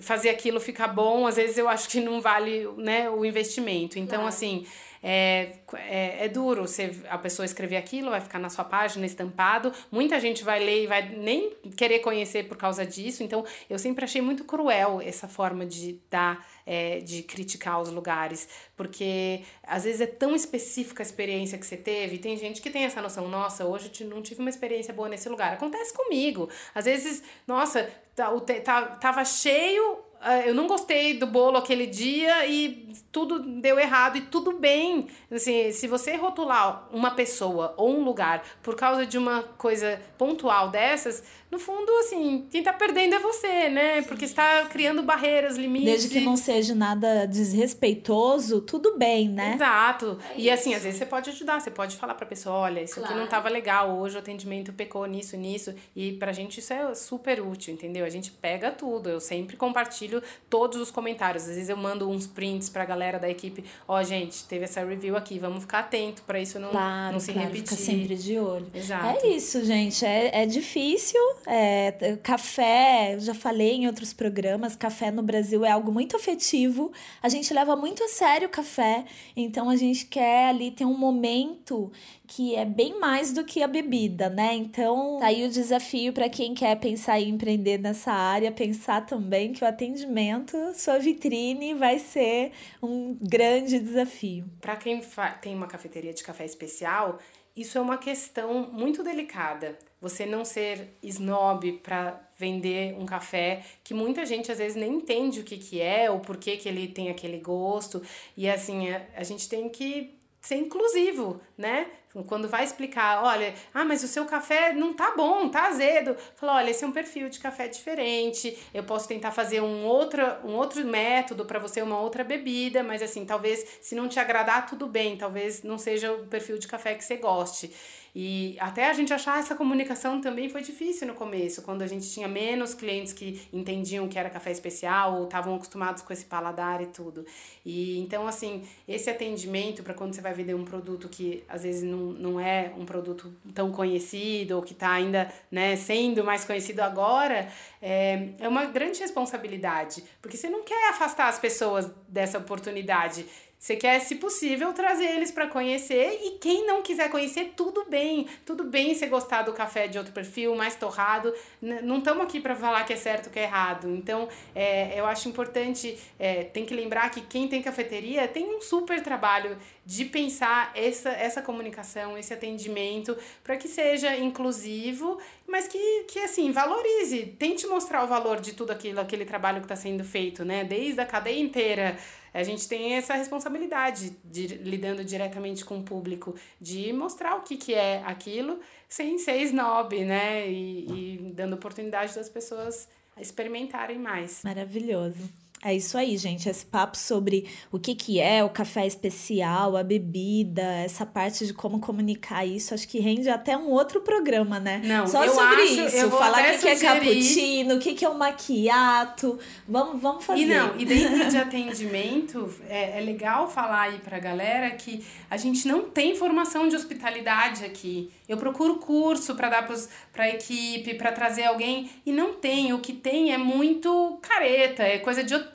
[SPEAKER 2] fazer aquilo ficar bom. Às vezes eu acho que não vale né, o investimento. Então, assim, é, é, é duro você, a pessoa escrever aquilo, vai ficar na sua página estampado. Muita gente vai ler e vai nem querer conhecer por causa disso. Então, eu sempre achei muito cruel essa forma de dar, é, de criticar os lugares. Porque às vezes é tão específica a experiência que você teve. Tem gente que tem essa noção, nossa, hoje eu não tive uma experiência boa nesse lugar. Acontece comigo. Às vezes, nossa, tá, o tá, tava cheio eu não gostei do bolo aquele dia e tudo deu errado e tudo bem. Assim, se você rotular uma pessoa ou um lugar por causa de uma coisa pontual dessas, no fundo, assim, quem tá perdendo é você, né? Porque está criando barreiras, limites.
[SPEAKER 1] Desde que não seja nada desrespeitoso, tudo bem, né?
[SPEAKER 2] Exato. É e assim, às vezes você pode ajudar, você pode falar pra pessoa, olha, isso claro. aqui não tava legal, hoje o atendimento pecou nisso, nisso. E pra gente isso é super útil, entendeu? A gente pega tudo. Eu sempre compartilho todos os comentários. Às vezes eu mando uns prints pra galera da equipe, ó, oh, gente, teve essa review aqui, vamos ficar atento para isso não, claro, não se claro, repetir.
[SPEAKER 1] Fica sempre de olho.
[SPEAKER 2] Exato.
[SPEAKER 1] É isso, gente. É, é difícil é, café, já falei em outros programas, café no Brasil é algo muito afetivo. A gente leva muito a sério o café, então a gente quer ali ter um momento que é bem mais do que a bebida, né? Então, tá aí o desafio para quem quer pensar em empreender nessa área, pensar também que o atendimento, sua vitrine, vai ser um grande desafio.
[SPEAKER 2] Para quem tem uma cafeteria de café especial, isso é uma questão muito delicada. Você não ser snob para vender um café que muita gente às vezes nem entende o que, que é ou por que, que ele tem aquele gosto. E assim, a, a gente tem que ser inclusivo, né? Quando vai explicar, olha, ah, mas o seu café não tá bom, tá azedo. Fala, olha, esse é um perfil de café diferente. Eu posso tentar fazer um outro, um outro método para você, uma outra bebida, mas assim, talvez se não te agradar, tudo bem, talvez não seja o perfil de café que você goste. E até a gente achar essa comunicação também foi difícil no começo, quando a gente tinha menos clientes que entendiam que era café especial ou estavam acostumados com esse paladar e tudo. E então, assim, esse atendimento para quando você vai vender um produto que às vezes não, não é um produto tão conhecido ou que está ainda né, sendo mais conhecido agora, é, é uma grande responsabilidade, porque você não quer afastar as pessoas dessa oportunidade. Você quer, se possível, trazer eles para conhecer e quem não quiser conhecer, tudo bem. Tudo bem você gostar do café de outro perfil, mais torrado. Não estamos aqui para falar que é certo ou que é errado. Então, é, eu acho importante, é, tem que lembrar que quem tem cafeteria tem um super trabalho de pensar essa, essa comunicação, esse atendimento, para que seja inclusivo, mas que, que, assim, valorize. Tente mostrar o valor de tudo aquilo, aquele trabalho que está sendo feito, né? Desde a cadeia inteira a gente tem essa responsabilidade de lidando diretamente com o público, de mostrar o que, que é aquilo sem ser snob, né? E, e dando oportunidade das pessoas experimentarem mais.
[SPEAKER 1] Maravilhoso. É isso aí, gente. Esse papo sobre o que, que é o café especial, a bebida, essa parte de como comunicar isso, acho que rende até um outro programa, né?
[SPEAKER 2] Não,
[SPEAKER 1] Só
[SPEAKER 2] eu
[SPEAKER 1] sobre
[SPEAKER 2] acho,
[SPEAKER 1] isso.
[SPEAKER 2] Eu
[SPEAKER 1] falar o que, que é cappuccino, o que, que é o maquiato. Vamos, vamos fazer.
[SPEAKER 2] E não, e dentro [laughs] de atendimento, é, é legal falar aí pra galera que a gente não tem formação de hospitalidade aqui. Eu procuro curso para dar para a equipe, para trazer alguém e não tem. O que tem é muito careta, é coisa de hotel,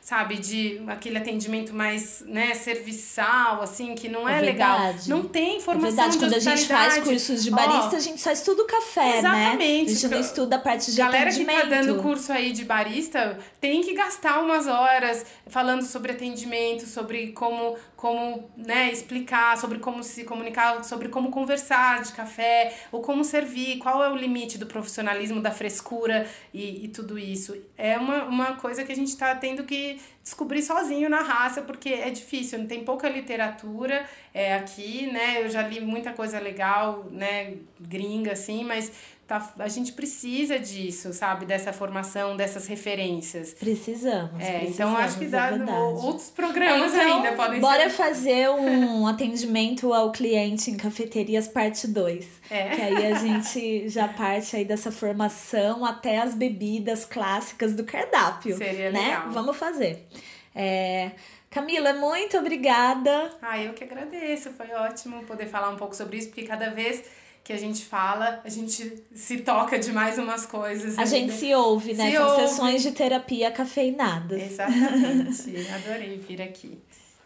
[SPEAKER 2] sabe? De aquele atendimento mais, né, serviçal, assim, que não é, é legal. Não tem formação é verdade.
[SPEAKER 1] Quando a gente faz cursos de barista, oh, a gente só estuda o café,
[SPEAKER 2] exatamente.
[SPEAKER 1] né? A gente não estuda a parte de
[SPEAKER 2] Galera
[SPEAKER 1] atendimento.
[SPEAKER 2] que tá dando curso aí de barista tem que gastar umas horas falando sobre atendimento, sobre como, como né, explicar, sobre como se comunicar, sobre como conversar de café, ou como servir, qual é o limite do profissionalismo, da frescura e, e tudo isso. É uma, uma coisa que a gente está tendo que descobrir sozinho na raça, porque é difícil, tem pouca literatura é, aqui, né? Eu já li muita coisa legal, né, gringa, assim, mas tá, a gente precisa disso, sabe? Dessa formação, dessas referências.
[SPEAKER 1] Precisamos.
[SPEAKER 2] É,
[SPEAKER 1] precisamos,
[SPEAKER 2] então acho que dá
[SPEAKER 1] é
[SPEAKER 2] outros programas então, ainda podem
[SPEAKER 1] bora
[SPEAKER 2] ser.
[SPEAKER 1] Bora fazer um [laughs] atendimento ao cliente em cafeterias parte 2.
[SPEAKER 2] É.
[SPEAKER 1] Que aí a gente já parte aí dessa formação até as bebidas clássicas do cardápio.
[SPEAKER 2] Seria
[SPEAKER 1] né?
[SPEAKER 2] legal.
[SPEAKER 1] Vamos fazer. É, Camila, muito obrigada.
[SPEAKER 2] Ah, eu que agradeço. Foi ótimo poder falar um pouco sobre isso, porque cada vez que a gente fala, a gente se toca de mais umas coisas.
[SPEAKER 1] A ainda. gente se ouve, né?
[SPEAKER 2] Se
[SPEAKER 1] São
[SPEAKER 2] ouve.
[SPEAKER 1] sessões de terapia cafeinadas.
[SPEAKER 2] Exatamente. [laughs] Adorei vir aqui.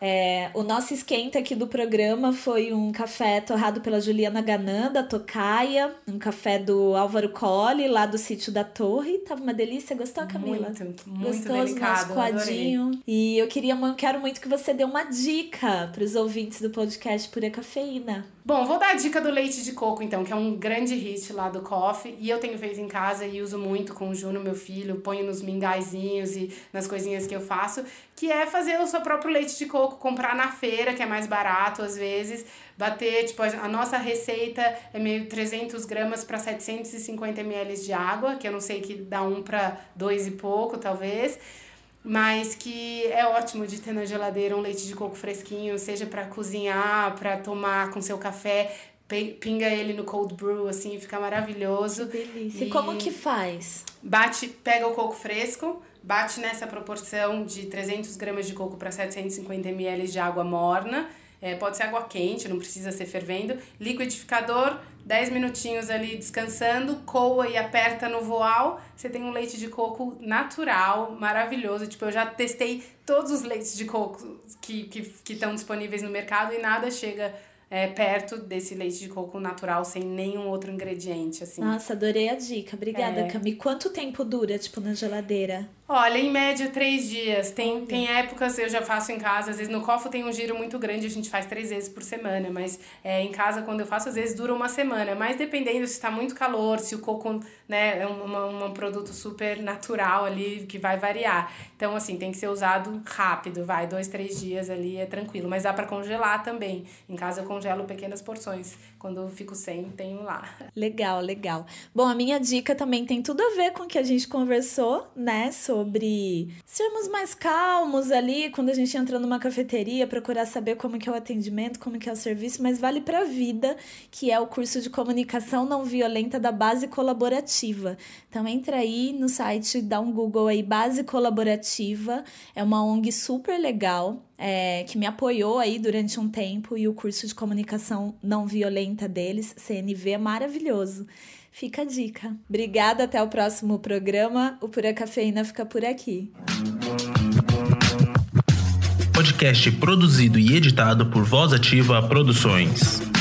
[SPEAKER 1] É, o nosso esquenta aqui do programa foi um café torrado pela Juliana Ganan, da Tocaia, um café do Álvaro Colli, lá do sítio da Torre. Tava uma delícia, gostou, Camila?
[SPEAKER 2] Muito, muito
[SPEAKER 1] Gostoso,
[SPEAKER 2] delicado,
[SPEAKER 1] nosso coadinho.
[SPEAKER 2] adorei.
[SPEAKER 1] E eu queria, eu quero muito que você dê uma dica para os ouvintes do podcast Pura Cafeína.
[SPEAKER 2] Bom, vou dar a dica do leite de coco, então, que é um grande hit lá do coffee. E eu tenho feito em casa e uso muito com o Juno, meu filho. Ponho nos mingaizinhos e nas coisinhas que eu faço. Que é fazer o seu próprio leite de coco, comprar na feira, que é mais barato às vezes. Bater, tipo, a nossa receita é meio 300 gramas para 750 ml de água, que eu não sei que dá um para dois e pouco, talvez mas que é ótimo de ter na geladeira um leite de coco fresquinho, seja para cozinhar, para tomar com seu café, pinga ele no cold brew, assim, fica maravilhoso.
[SPEAKER 1] Que delícia. E, e como que faz?
[SPEAKER 2] Bate, pega o coco fresco, bate nessa proporção de 300 gramas de coco para 750 ml de água morna, é, pode ser água quente, não precisa ser fervendo. Liquidificador, 10 minutinhos ali descansando, coa e aperta no voal. Você tem um leite de coco natural, maravilhoso. Tipo, eu já testei todos os leites de coco que estão que, que disponíveis no mercado e nada chega é, perto desse leite de coco natural, sem nenhum outro ingrediente, assim.
[SPEAKER 1] Nossa, adorei a dica. Obrigada, é. Cami. Quanto tempo dura, tipo, na geladeira?
[SPEAKER 2] Olha, em média, três dias. Tem, tem épocas, eu já faço em casa, às vezes no cofo tem um giro muito grande, a gente faz três vezes por semana, mas é, em casa, quando eu faço, às vezes dura uma semana. Mas dependendo se está muito calor, se o coco né, é um, um produto super natural ali, que vai variar. Então, assim, tem que ser usado rápido, vai, dois, três dias ali é tranquilo. Mas dá para congelar também. Em casa eu congelo pequenas porções. Quando eu fico sem, tenho lá.
[SPEAKER 1] Legal, legal. Bom, a minha dica também tem tudo a ver com o que a gente conversou, né, sobre sobre sermos mais calmos ali quando a gente entra numa cafeteria, procurar saber como que é o atendimento, como que é o serviço, mas vale para a vida, que é o curso de comunicação não violenta da Base Colaborativa. Então entra aí no site, dá um Google aí, Base Colaborativa, é uma ONG super legal. É, que me apoiou aí durante um tempo e o curso de comunicação não violenta deles, CNV, é maravilhoso. Fica a dica. Obrigada, até o próximo programa. O Pura Cafeína fica por aqui.
[SPEAKER 4] Podcast produzido e editado por Voz Ativa Produções.